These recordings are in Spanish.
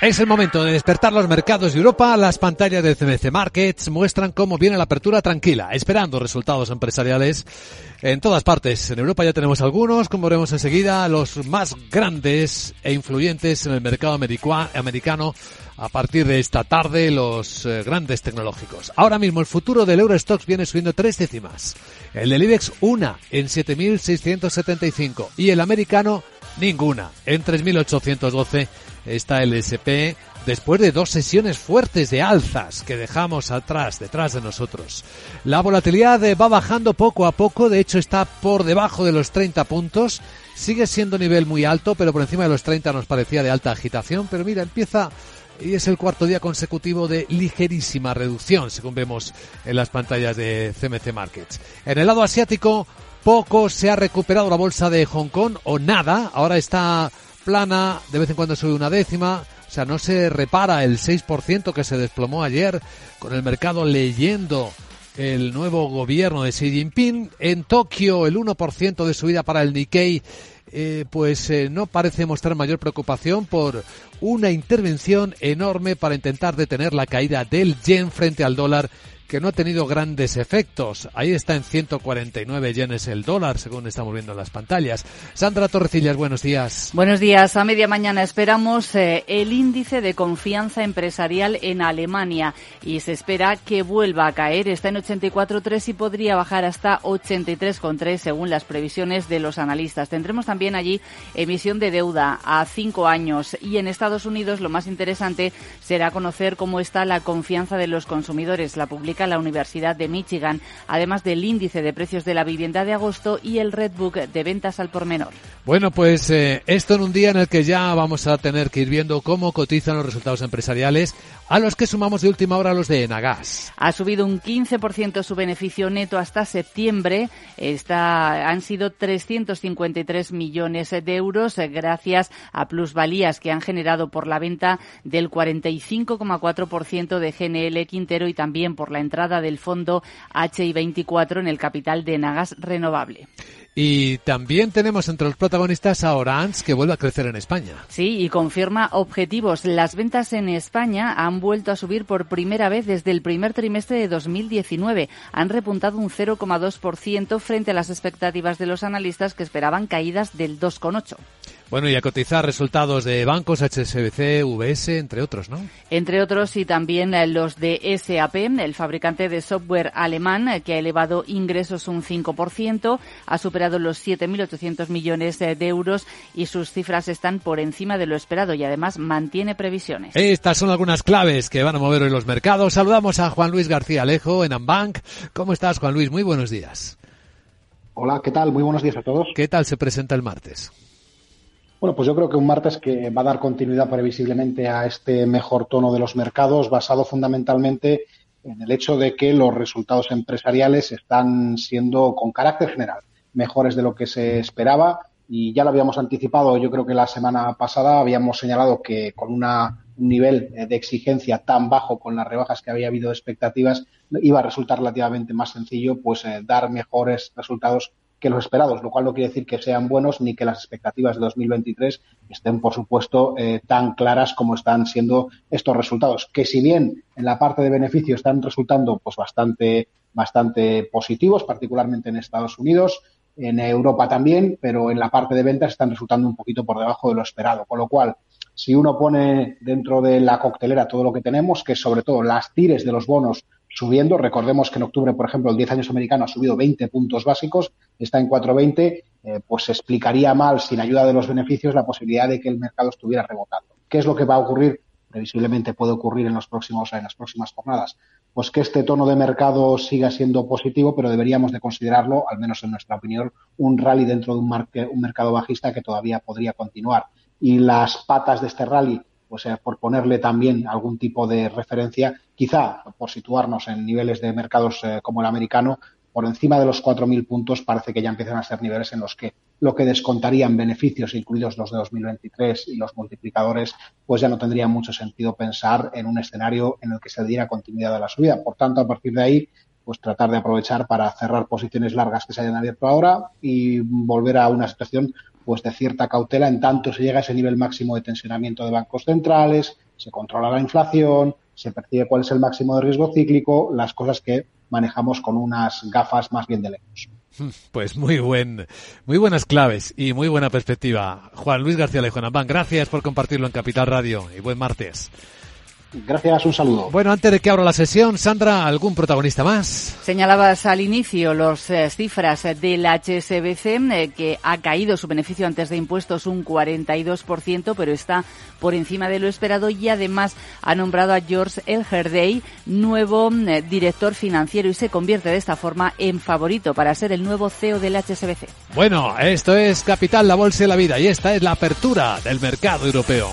Es el momento de despertar los mercados de Europa. Las pantallas de CMC Markets muestran cómo viene la apertura tranquila, esperando resultados empresariales en todas partes. En Europa ya tenemos algunos, como veremos enseguida, los más grandes e influyentes en el mercado americano a partir de esta tarde los eh, grandes tecnológicos. Ahora mismo el futuro del Eurostox viene subiendo tres décimas. El del IBEX una en 7.675 y el americano ninguna en 3.812 está el SP después de dos sesiones fuertes de alzas que dejamos atrás, detrás de nosotros. La volatilidad va bajando poco a poco, de hecho está por debajo de los 30 puntos, sigue siendo nivel muy alto, pero por encima de los 30 nos parecía de alta agitación, pero mira, empieza y es el cuarto día consecutivo de ligerísima reducción, según vemos en las pantallas de CMC Markets. En el lado asiático, poco se ha recuperado la bolsa de Hong Kong o nada, ahora está plana, de vez en cuando sube una décima, o sea, no se repara el 6% que se desplomó ayer con el mercado leyendo el nuevo gobierno de Xi Jinping. En Tokio el 1% de subida para el Nikkei eh, pues eh, no parece mostrar mayor preocupación por una intervención enorme para intentar detener la caída del yen frente al dólar que no ha tenido grandes efectos. Ahí está en 149 yenes el dólar, según estamos viendo en las pantallas. Sandra Torrecillas, buenos días. Buenos días. A media mañana esperamos eh, el índice de confianza empresarial en Alemania y se espera que vuelva a caer. Está en 84,3 y podría bajar hasta 83,3 según las previsiones de los analistas. Tendremos también allí emisión de deuda a cinco años y en Estados Unidos lo más interesante será conocer cómo está la confianza de los consumidores. La publica la Universidad de Michigan, además del índice de precios de la vivienda de agosto y el Redbook de ventas al por menor. Bueno, pues eh, esto en un día en el que ya vamos a tener que ir viendo cómo cotizan los resultados empresariales, a los que sumamos de última hora los de Enagas. Ha subido un 15% su beneficio neto hasta septiembre. Está, han sido 353 millones de euros eh, gracias a plusvalías que han generado por la venta del 45,4% de GNL Quintero y también por la entrada del fondo HI24 en el capital de Nagas Renovable. Y también tenemos entre los protagonistas a Orange, que vuelve a crecer en España. Sí, y confirma objetivos. Las ventas en España han vuelto a subir por primera vez desde el primer trimestre de 2019. Han repuntado un 0,2% frente a las expectativas de los analistas que esperaban caídas del 2,8%. Bueno, y a cotizar resultados de bancos, HSBC, VS, entre otros, ¿no? Entre otros y también eh, los de SAP, el fabricante de software alemán, eh, que ha elevado ingresos un 5%, ha superado los 7.800 millones eh, de euros y sus cifras están por encima de lo esperado y además mantiene previsiones. Estas son algunas claves que van a mover hoy los mercados. Saludamos a Juan Luis García Alejo en Ambank. ¿Cómo estás, Juan Luis? Muy buenos días. Hola, ¿qué tal? Muy buenos días a todos. ¿Qué tal se presenta el martes? Bueno, pues yo creo que un martes que va a dar continuidad previsiblemente a este mejor tono de los mercados, basado fundamentalmente en el hecho de que los resultados empresariales están siendo, con carácter general, mejores de lo que se esperaba. Y ya lo habíamos anticipado, yo creo que la semana pasada habíamos señalado que con una, un nivel de exigencia tan bajo con las rebajas que había habido de expectativas, iba a resultar relativamente más sencillo pues eh, dar mejores resultados que los esperados, lo cual no quiere decir que sean buenos ni que las expectativas de 2023 estén, por supuesto, eh, tan claras como están siendo estos resultados. Que si bien en la parte de beneficio están resultando pues bastante, bastante positivos, particularmente en Estados Unidos, en Europa también, pero en la parte de ventas están resultando un poquito por debajo de lo esperado. Con lo cual, si uno pone dentro de la coctelera todo lo que tenemos, que sobre todo las tires de los bonos subiendo. Recordemos que en octubre, por ejemplo, el 10 años americano ha subido 20 puntos básicos, está en 4,20, eh, pues explicaría mal, sin ayuda de los beneficios, la posibilidad de que el mercado estuviera rebotando. ¿Qué es lo que va a ocurrir? Previsiblemente puede ocurrir en los próximos, en las próximas jornadas. Pues que este tono de mercado siga siendo positivo, pero deberíamos de considerarlo, al menos en nuestra opinión, un rally dentro de un mercado bajista que todavía podría continuar. Y las patas de este rally pues por ponerle también algún tipo de referencia, quizá por situarnos en niveles de mercados eh, como el americano, por encima de los 4.000 puntos parece que ya empiezan a ser niveles en los que lo que descontarían beneficios, incluidos los de 2023 y los multiplicadores, pues ya no tendría mucho sentido pensar en un escenario en el que se diera continuidad a la subida. Por tanto, a partir de ahí, pues tratar de aprovechar para cerrar posiciones largas que se hayan abierto ahora y volver a una situación pues de cierta cautela en tanto se llega a ese nivel máximo de tensionamiento de bancos centrales, se controla la inflación, se percibe cuál es el máximo de riesgo cíclico, las cosas que manejamos con unas gafas más bien de lejos. Pues muy buen, muy buenas claves y muy buena perspectiva. Juan Luis García Lejonambán, gracias por compartirlo en Capital Radio y buen martes. Gracias, un saludo. Bueno, antes de que abra la sesión, Sandra, ¿algún protagonista más? Señalabas al inicio las eh, cifras del HSBC, eh, que ha caído su beneficio antes de impuestos un 42%, pero está por encima de lo esperado y además ha nombrado a George Elherdey nuevo eh, director financiero y se convierte de esta forma en favorito para ser el nuevo CEO del HSBC. Bueno, esto es Capital, la Bolsa y la Vida y esta es la apertura del mercado europeo.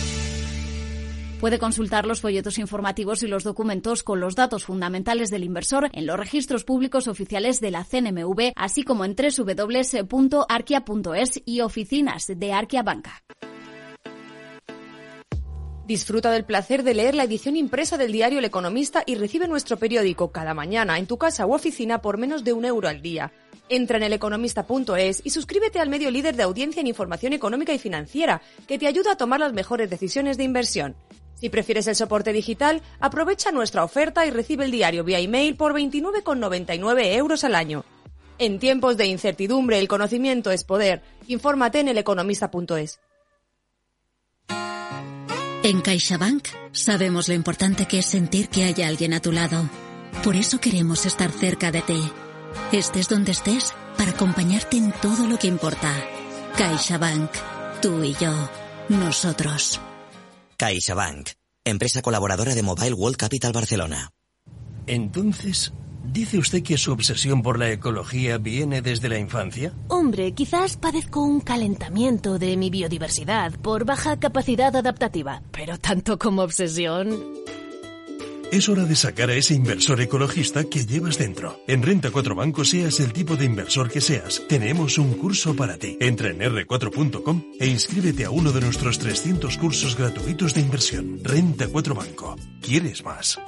Puede consultar los folletos informativos y los documentos con los datos fundamentales del inversor en los registros públicos oficiales de la CNMV, así como en www.arquia.es y oficinas de Arquia Banca. Disfruta del placer de leer la edición impresa del diario El Economista y recibe nuestro periódico cada mañana en tu casa u oficina por menos de un euro al día. Entra en eleconomista.es y suscríbete al medio líder de audiencia en información económica y financiera, que te ayuda a tomar las mejores decisiones de inversión. Si prefieres el soporte digital, aprovecha nuestra oferta y recibe el diario vía email por 29,99 euros al año. En tiempos de incertidumbre, el conocimiento es poder. Infórmate en eleconomista.es. En CaixaBank sabemos lo importante que es sentir que hay alguien a tu lado. Por eso queremos estar cerca de ti. Estés donde estés para acompañarte en todo lo que importa. CaixaBank. Tú y yo. Nosotros. CaixaBank, empresa colaboradora de Mobile World Capital Barcelona. Entonces, ¿dice usted que su obsesión por la ecología viene desde la infancia? Hombre, quizás padezco un calentamiento de mi biodiversidad por baja capacidad adaptativa, pero tanto como obsesión... Es hora de sacar a ese inversor ecologista que llevas dentro. En Renta 4 Banco, seas el tipo de inversor que seas, tenemos un curso para ti. Entra en r4.com e inscríbete a uno de nuestros 300 cursos gratuitos de inversión. Renta 4 Banco. ¿Quieres más?